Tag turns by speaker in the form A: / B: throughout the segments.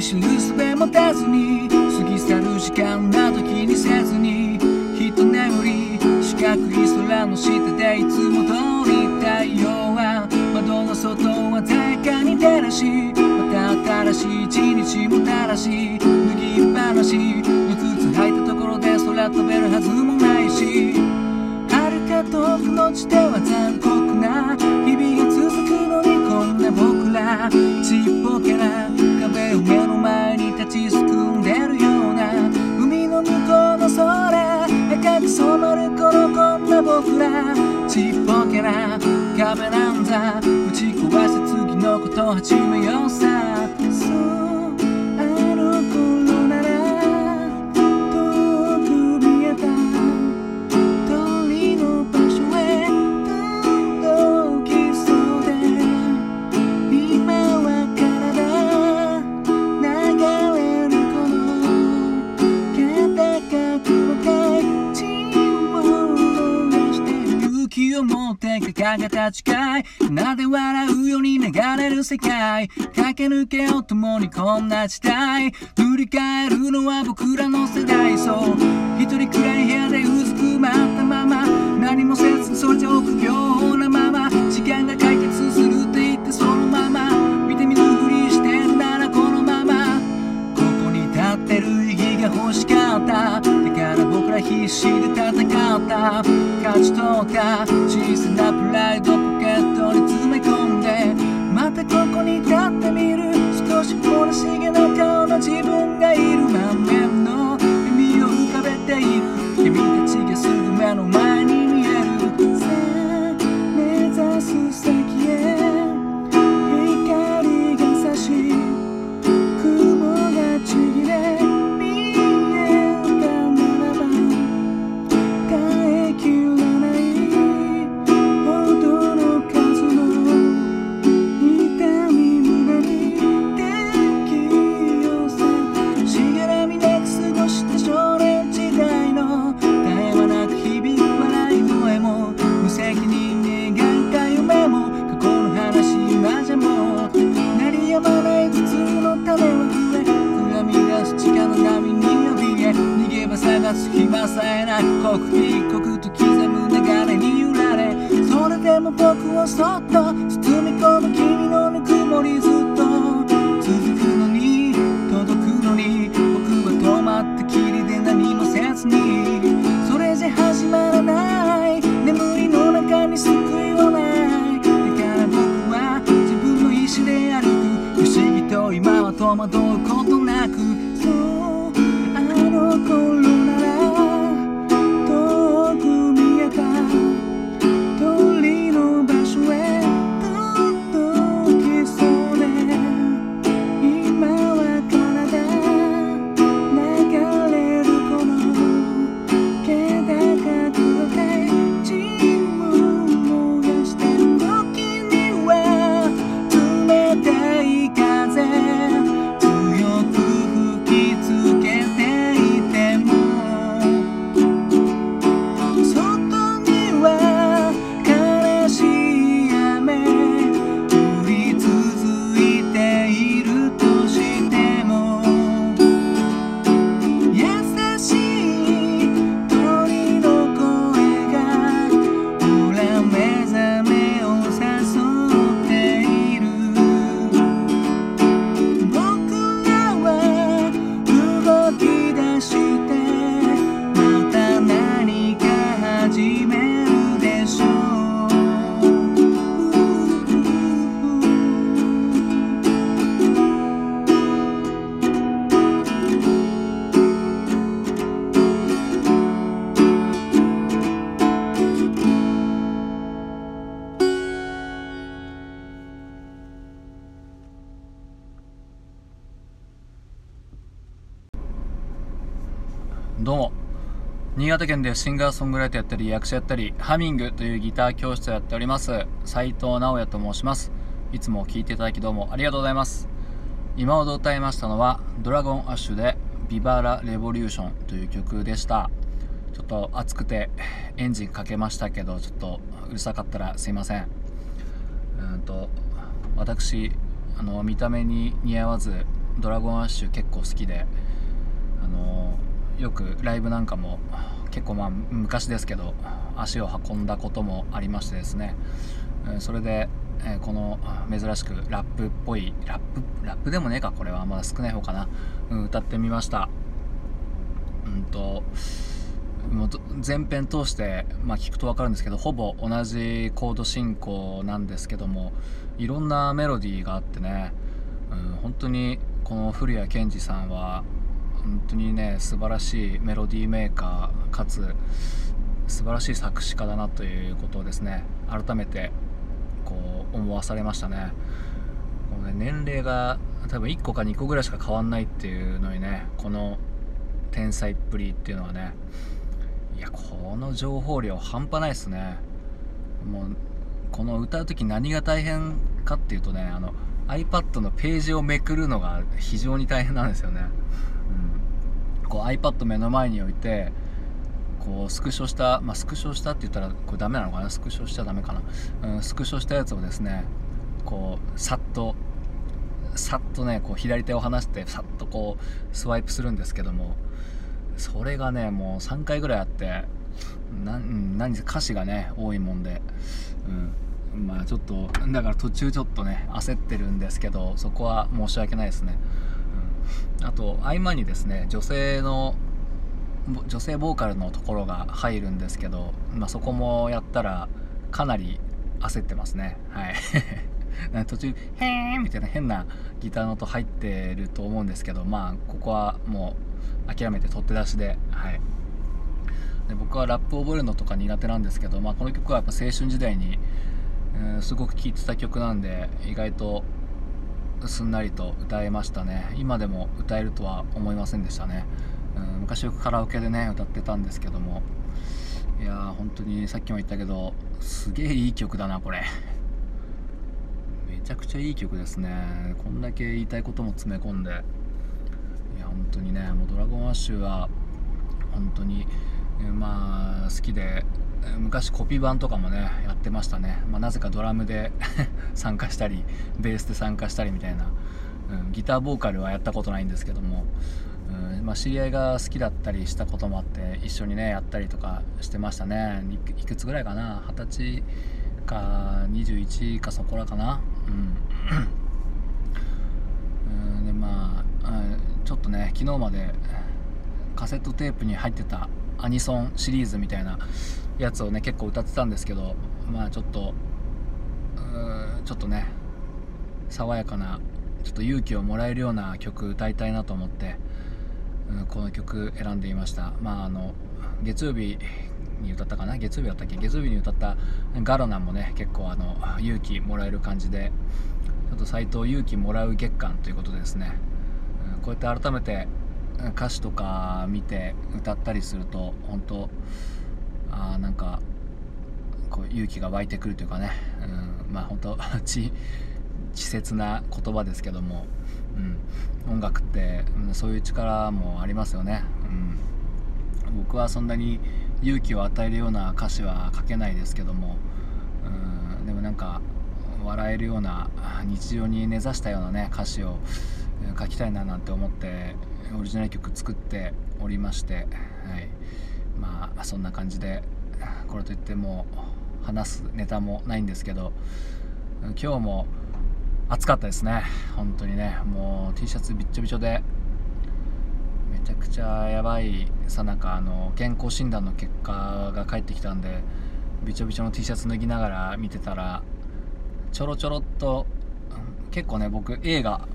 A: たい見知るすべ持たずに過ぎ去る時間など気にせずに人眠り四角い空の下でいつも通り太陽は窓の外は鮮やかに照らしまた新しい一日もたらし脱ぎっぱなしの靴履いたところで空飛べるはずもないし遥か遠くの地では残酷な日々が続くのにこんな僕らちっぽけな壁をちすくんでるような海の向こうの空赤く染まる頃こんな僕ら。ちっぽけな壁なんだ打ち壊し次のこと始めようさ。って掲げた誓い。なで笑うように流れる世界。駆け抜けよ共にこんな時代。振り返るのは僕らの世代。勝ち取った小さなプライドポケットに詰め込んでまたここに立ってみる。少しこらしげな顔の自分がいる。満面の耳を浮かべている君たちがすぐ目の前げ場探す暇さえない刻一刻と刻む流れに揺られそれでも僕をそっと包み込む君のぬくもりずっと続くのに届くのに僕は止まったきりで何もせずにそれじゃ始まらない
B: どうも。新潟県でシンガーソングライターやったり役者やったりハミングというギター教室をやっております。斉藤直也と申します。いつも聴いていただきどうもありがとうございます。今ほど歌いましたのはドラゴンアッシュでビバラレボリューションという曲でした。ちょっと暑くてエンジンかけましたけどちょっとうるさかったらすいません。うんと私あの見た目に似合わず
A: ドラゴンアッシュ結構好きであのよくライブなんかも結構まあ昔ですけど足を運んだこともありましてですね。それでこの珍しくラップっぽいラップラップでもねえかこれは。まだ少ない方かな、歌ってみました。うんともう前編通して、まあ、聞くと分かるんですけどほぼ同じコード進行なんですけどもいろんなメロディーがあってね、うん、本当にこの古谷健二さんは本当にね素晴らしいメロディーメーカーかつ素晴らしい作詞家だなということをですね。改めてこう思わされましたね。このね年齢が多分1個か2個ぐらいしか変わんないっていうのにねこの天才っぷりっていうのはねいやこの情報量半端ないっすね。もうこの歌う時何が大変かっていうとねあの iPad のページをめくるのが非常に大変なんですよね、こう iPad 目の前に置いてこうスクショした、まあ、スクショしたって言ったらこれダメなのかな？スクショしちゃダメかな、うん、スクショしたやつをですねこうさっとさっとねこう左手を離してさっとこうスワイプするんですけどもそれがねもう3回ぐらいあってな何歌詞がね多いもんで、うん、まあちょっとだから途中ちょっとね焦ってるんですけどそこは申し訳ないですね、あと合間にですね女性の女性ボーカルのところが入るんですけど、まあ、そこもやったらかなり焦ってますね。はい。途中「へー」みたいな変なギターの音入ってると思うんですけどまあここはもう諦めて取って出しではい。で僕はラップを覚えるのとか苦手なんですけど、まあ、この曲はやっぱ青春時代に、えー、すごく聴いてた曲なんで意外とすんなりと歌えましたね。今でも歌えるとは思いませんでしたね、うん、昔よくカラオケでね歌ってたんですけども。いやー本当にさっきも言ったけどすげえいい曲だなこれ。めちゃくちゃいい曲ですね。こんだけ言いたいことも詰め込んで。いや本当にねもうドラゴンアッシュは本当にまあ好きで昔コピー版とかもねやってましたね、まあ、なぜかドラムで 参加したりベースで参加したりみたいな、うん、ギターボーカルはやったことないんですけども、うんまあ、知り合いが好きだったりしたこともあって一緒にねやったりとかしてましたね。いくつぐらいかな？二十歳か21かそこらかな？うん。うん。でまあちょっとね昨日までカセットテープに入ってたアニソンシリーズみたいなやつをね結構歌ってたんですけどまあちょっとちょっとね爽やかなちょっと勇気をもらえるような曲歌いたいなと思って、うん、この曲選んでいました。まああの月曜日に歌ったかな？月曜日だったっけ？月曜日に歌ったガロナもね結構あの勇気もらえる感じでちょっと斎藤勇気もらう月間ということでですね、うん、こうやって改めて歌詞とか見て歌ったりすると本当あなんかこう勇気が湧いてくるというかね、うん、まあ本当 稚拙な言葉ですけども、うん、音楽って、うん、そういう力もありますよね、うん、僕はそんなに勇気を与えるような歌詞は書けないですけども、うん、でもなんか笑えるような日常に根ざしたようなね歌詞を書きたいななんて思ってオリジナル曲作っておりまして、はい、まあそんな感じでこれといっても話すネタもないんですけど今日も暑かったですね。本当にね。もう T シャツびっちょびちょでめちゃくちゃやばいさなか健康診断の結果が返ってきたんでびちょびちょの T シャツ脱ぎながら見てたらちょろちょろっと結構ね僕映画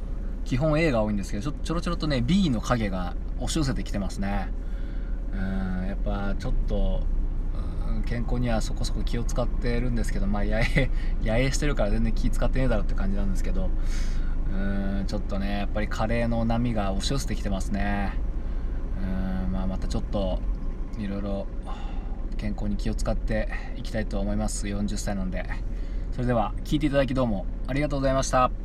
A: 基本 A が多いんですけどちょろちょろとね B の影が押し寄せてきてますね。うんぱちょっと健康にはそこそこ気を使ってるんですけどまあ野営野営してるから全然気使ってねえだろって感じなんですけどうんちょっとねやっぱりカレーの波が押し寄せてきてますね。うんまあまたちょっといろいろ健康に気を使っていきたいと思います。40歳なんで。それでは聞いていただきどうもありがとうございました。